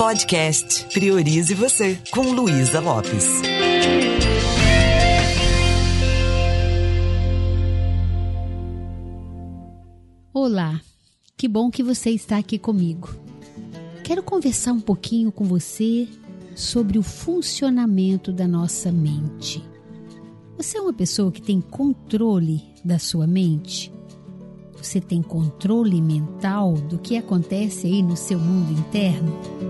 Podcast Priorize Você, com Luísa Lopes. Olá, que bom que você está aqui comigo. Quero conversar um pouquinho com você sobre o funcionamento da nossa mente. Você é uma pessoa que tem controle da sua mente? Você tem controle mental do que acontece aí no seu mundo interno?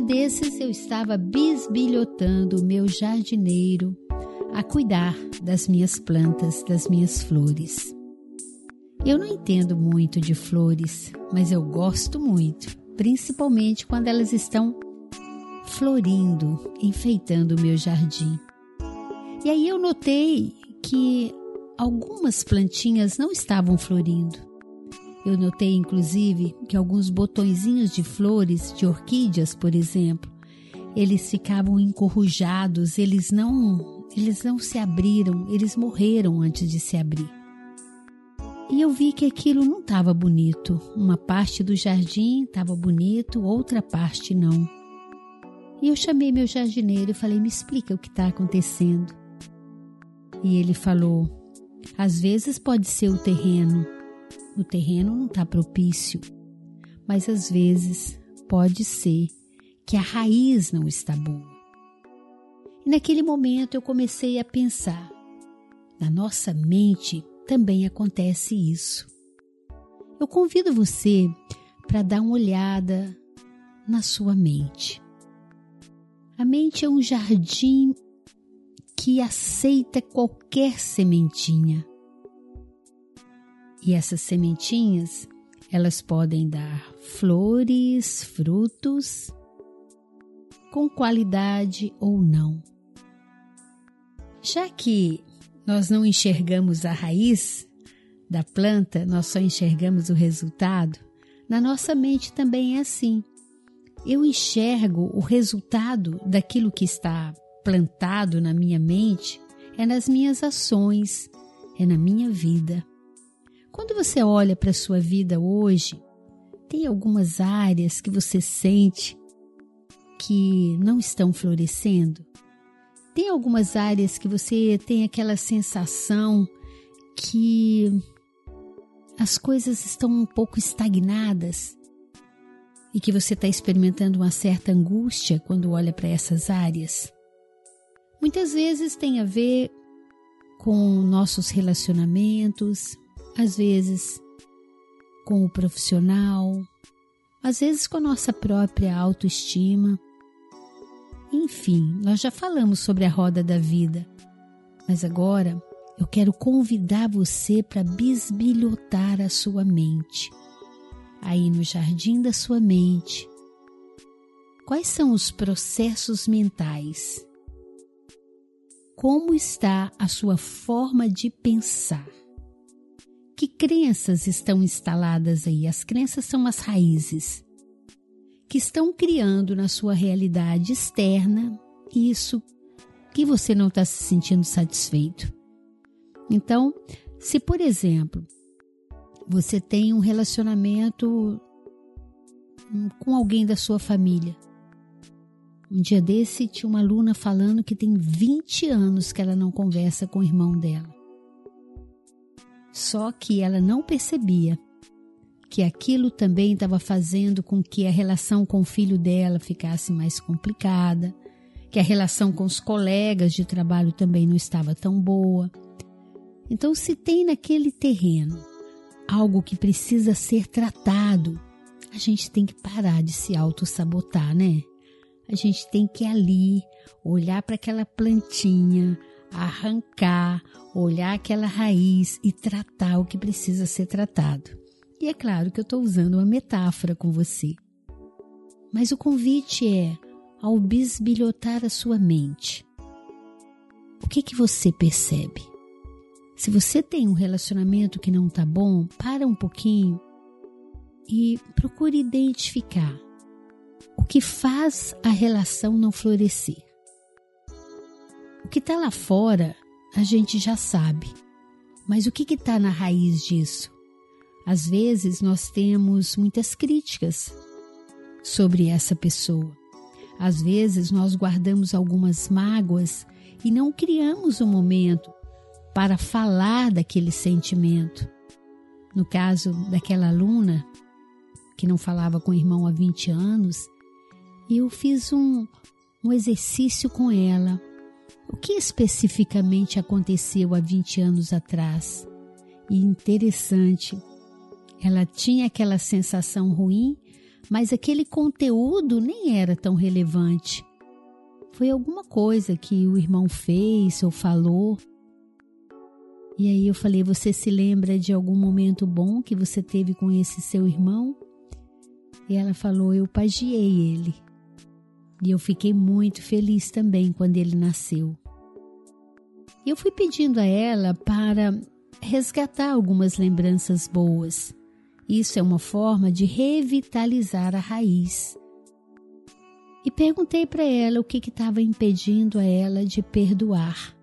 Dia desses eu estava bisbilhotando o meu jardineiro a cuidar das minhas plantas, das minhas flores. Eu não entendo muito de flores, mas eu gosto muito, principalmente quando elas estão florindo, enfeitando o meu jardim. E aí eu notei que algumas plantinhas não estavam florindo. Eu notei inclusive que alguns botõezinhos de flores, de orquídeas, por exemplo, eles ficavam encorrujados, eles não, eles não se abriram, eles morreram antes de se abrir. E eu vi que aquilo não estava bonito. Uma parte do jardim estava bonito, outra parte não. E eu chamei meu jardineiro e falei: Me explica o que está acontecendo. E ele falou: Às vezes pode ser o terreno. O terreno não está propício. Mas às vezes pode ser que a raiz não está boa. E naquele momento eu comecei a pensar: na nossa mente também acontece isso. Eu convido você para dar uma olhada na sua mente. A mente é um jardim que aceita qualquer sementinha. E essas sementinhas, elas podem dar flores, frutos, com qualidade ou não. Já que nós não enxergamos a raiz da planta, nós só enxergamos o resultado, na nossa mente também é assim eu enxergo o resultado daquilo que está plantado na minha mente é nas minhas ações, é na minha vida. Quando você olha para a sua vida hoje, tem algumas áreas que você sente que não estão florescendo? Tem algumas áreas que você tem aquela sensação que as coisas estão um pouco estagnadas? e que você está experimentando uma certa angústia quando olha para essas áreas? Muitas vezes tem a ver com nossos relacionamentos, às vezes com o profissional, às vezes com a nossa própria autoestima. Enfim, nós já falamos sobre a roda da vida, mas agora eu quero convidar você para bisbilhotar a sua mente aí no jardim da sua mente. Quais são os processos mentais? Como está a sua forma de pensar? Que crenças estão instaladas aí? As crenças são as raízes que estão criando na sua realidade externa isso que você não está se sentindo satisfeito. Então, se por exemplo você tem um relacionamento com alguém da sua família. Um dia desse tinha uma aluna falando que tem 20 anos que ela não conversa com o irmão dela. Só que ela não percebia que aquilo também estava fazendo com que a relação com o filho dela ficasse mais complicada, que a relação com os colegas de trabalho também não estava tão boa. Então, se tem naquele terreno algo que precisa ser tratado, a gente tem que parar de se auto-sabotar, né? A gente tem que ali olhar para aquela plantinha, arrancar, olhar aquela raiz e tratar o que precisa ser tratado. E é claro que eu estou usando uma metáfora com você. Mas o convite é ao bisbilhotar a sua mente. O que que você percebe? Se você tem um relacionamento que não está bom, para um pouquinho e procure identificar o que faz a relação não florescer. O que está lá fora a gente já sabe. Mas o que está na raiz disso? Às vezes nós temos muitas críticas sobre essa pessoa. Às vezes nós guardamos algumas mágoas e não criamos um momento para falar daquele sentimento. No caso daquela aluna que não falava com o irmão há 20 anos, eu fiz um, um exercício com ela. O que especificamente aconteceu há 20 anos atrás? E interessante, ela tinha aquela sensação ruim, mas aquele conteúdo nem era tão relevante. Foi alguma coisa que o irmão fez ou falou. E aí eu falei: Você se lembra de algum momento bom que você teve com esse seu irmão? E ela falou: Eu pagiei ele. E eu fiquei muito feliz também quando ele nasceu. E eu fui pedindo a ela para resgatar algumas lembranças boas. Isso é uma forma de revitalizar a raiz. E perguntei para ela o que estava impedindo a ela de perdoar.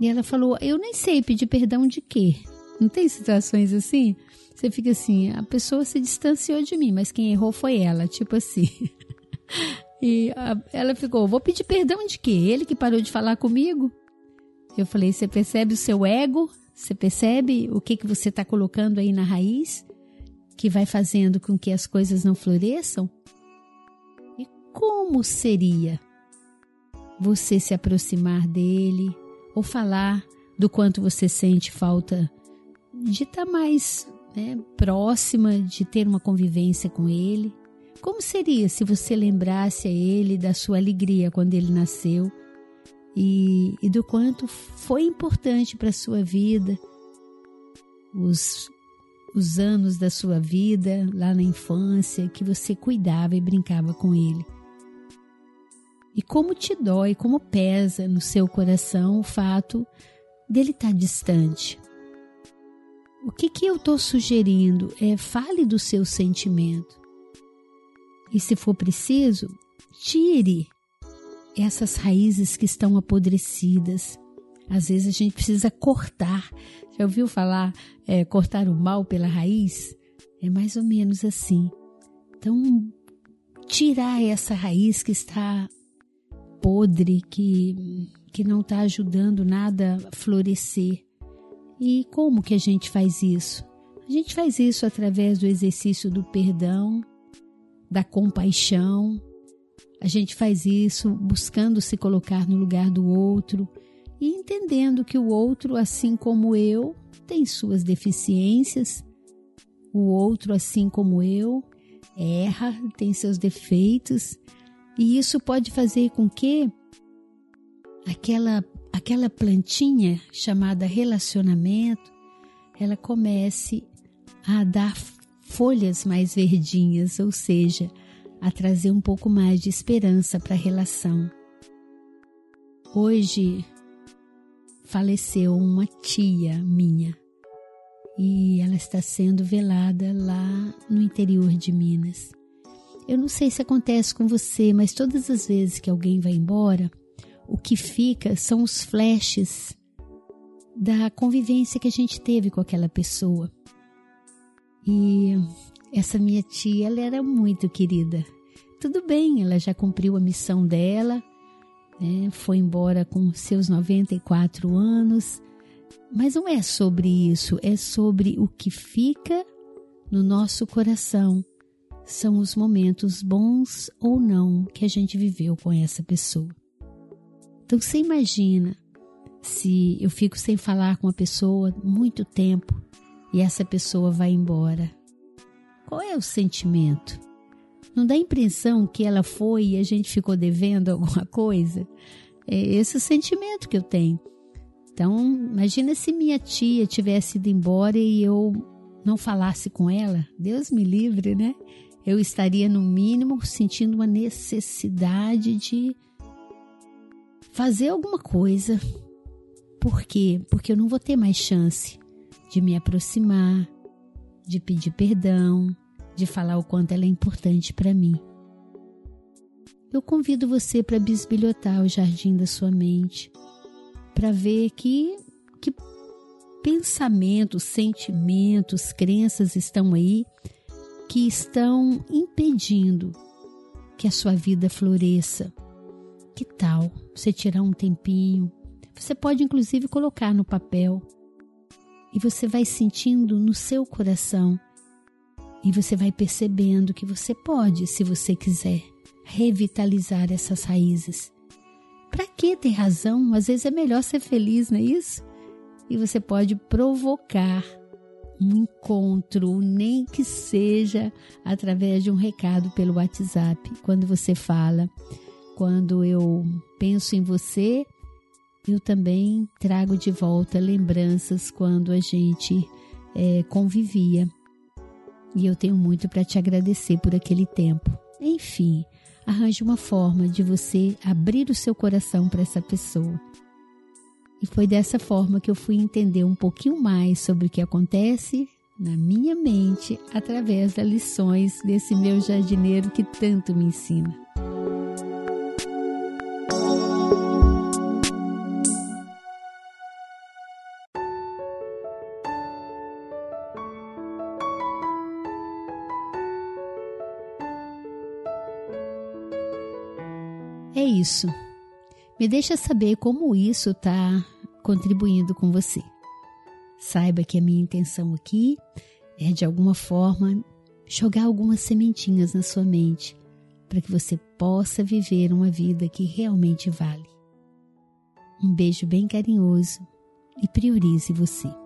E ela falou: Eu nem sei pedir perdão de quê. Não tem situações assim? Você fica assim: a pessoa se distanciou de mim, mas quem errou foi ela, tipo assim. E a, ela ficou: Vou pedir perdão de quê? Ele que parou de falar comigo? Eu falei: Você percebe o seu ego? Você percebe o que, que você está colocando aí na raiz? Que vai fazendo com que as coisas não floresçam? E como seria você se aproximar dele ou falar do quanto você sente falta de estar tá mais né, próxima, de ter uma convivência com ele? Como seria se você lembrasse a ele da sua alegria quando ele nasceu e, e do quanto foi importante para a sua vida os, os anos da sua vida lá na infância que você cuidava e brincava com ele? E como te dói, como pesa no seu coração o fato dele estar tá distante. O que, que eu estou sugerindo é fale do seu sentimento. E se for preciso, tire essas raízes que estão apodrecidas. Às vezes a gente precisa cortar. Já ouviu falar é, cortar o mal pela raiz? É mais ou menos assim. Então, tirar essa raiz que está podre, que, que não está ajudando nada a florescer. E como que a gente faz isso? A gente faz isso através do exercício do perdão, da compaixão. A gente faz isso buscando se colocar no lugar do outro e entendendo que o outro, assim como eu, tem suas deficiências. O outro, assim como eu, erra, tem seus defeitos. E isso pode fazer com que aquela aquela plantinha chamada relacionamento, ela comece a dar folhas mais verdinhas, ou seja, a trazer um pouco mais de esperança para a relação. Hoje faleceu uma tia minha e ela está sendo velada lá no interior de Minas. Eu não sei se acontece com você, mas todas as vezes que alguém vai embora, o que fica são os flashes da convivência que a gente teve com aquela pessoa. E essa minha tia, ela era muito querida. Tudo bem, ela já cumpriu a missão dela, né? foi embora com seus 94 anos, mas não é sobre isso, é sobre o que fica no nosso coração. São os momentos bons ou não que a gente viveu com essa pessoa. Então você imagina se eu fico sem falar com uma pessoa muito tempo e essa pessoa vai embora. Qual é o sentimento? Não dá a impressão que ela foi e a gente ficou devendo alguma coisa? É esse o sentimento que eu tenho. Então, imagina se minha tia tivesse ido embora e eu não falasse com ela. Deus me livre, né? Eu estaria, no mínimo, sentindo uma necessidade de fazer alguma coisa. Por quê? Porque eu não vou ter mais chance de me aproximar, de pedir perdão, de falar o quanto ela é importante para mim. Eu convido você para bisbilhotar o jardim da sua mente, para ver que, que pensamentos, sentimentos, crenças estão aí que estão impedindo que a sua vida floresça. Que tal você tirar um tempinho? Você pode inclusive colocar no papel e você vai sentindo no seu coração e você vai percebendo que você pode, se você quiser, revitalizar essas raízes. Para que ter razão? Às vezes é melhor ser feliz, não é isso? E você pode provocar um encontro, nem que seja através de um recado pelo WhatsApp. Quando você fala, quando eu penso em você, eu também trago de volta lembranças quando a gente é, convivia. E eu tenho muito para te agradecer por aquele tempo. Enfim, arranje uma forma de você abrir o seu coração para essa pessoa. E foi dessa forma que eu fui entender um pouquinho mais sobre o que acontece na minha mente através das lições desse meu jardineiro que tanto me ensina. É isso. Me deixa saber como isso está contribuindo com você. Saiba que a minha intenção aqui é, de alguma forma, jogar algumas sementinhas na sua mente para que você possa viver uma vida que realmente vale. Um beijo bem carinhoso e priorize você.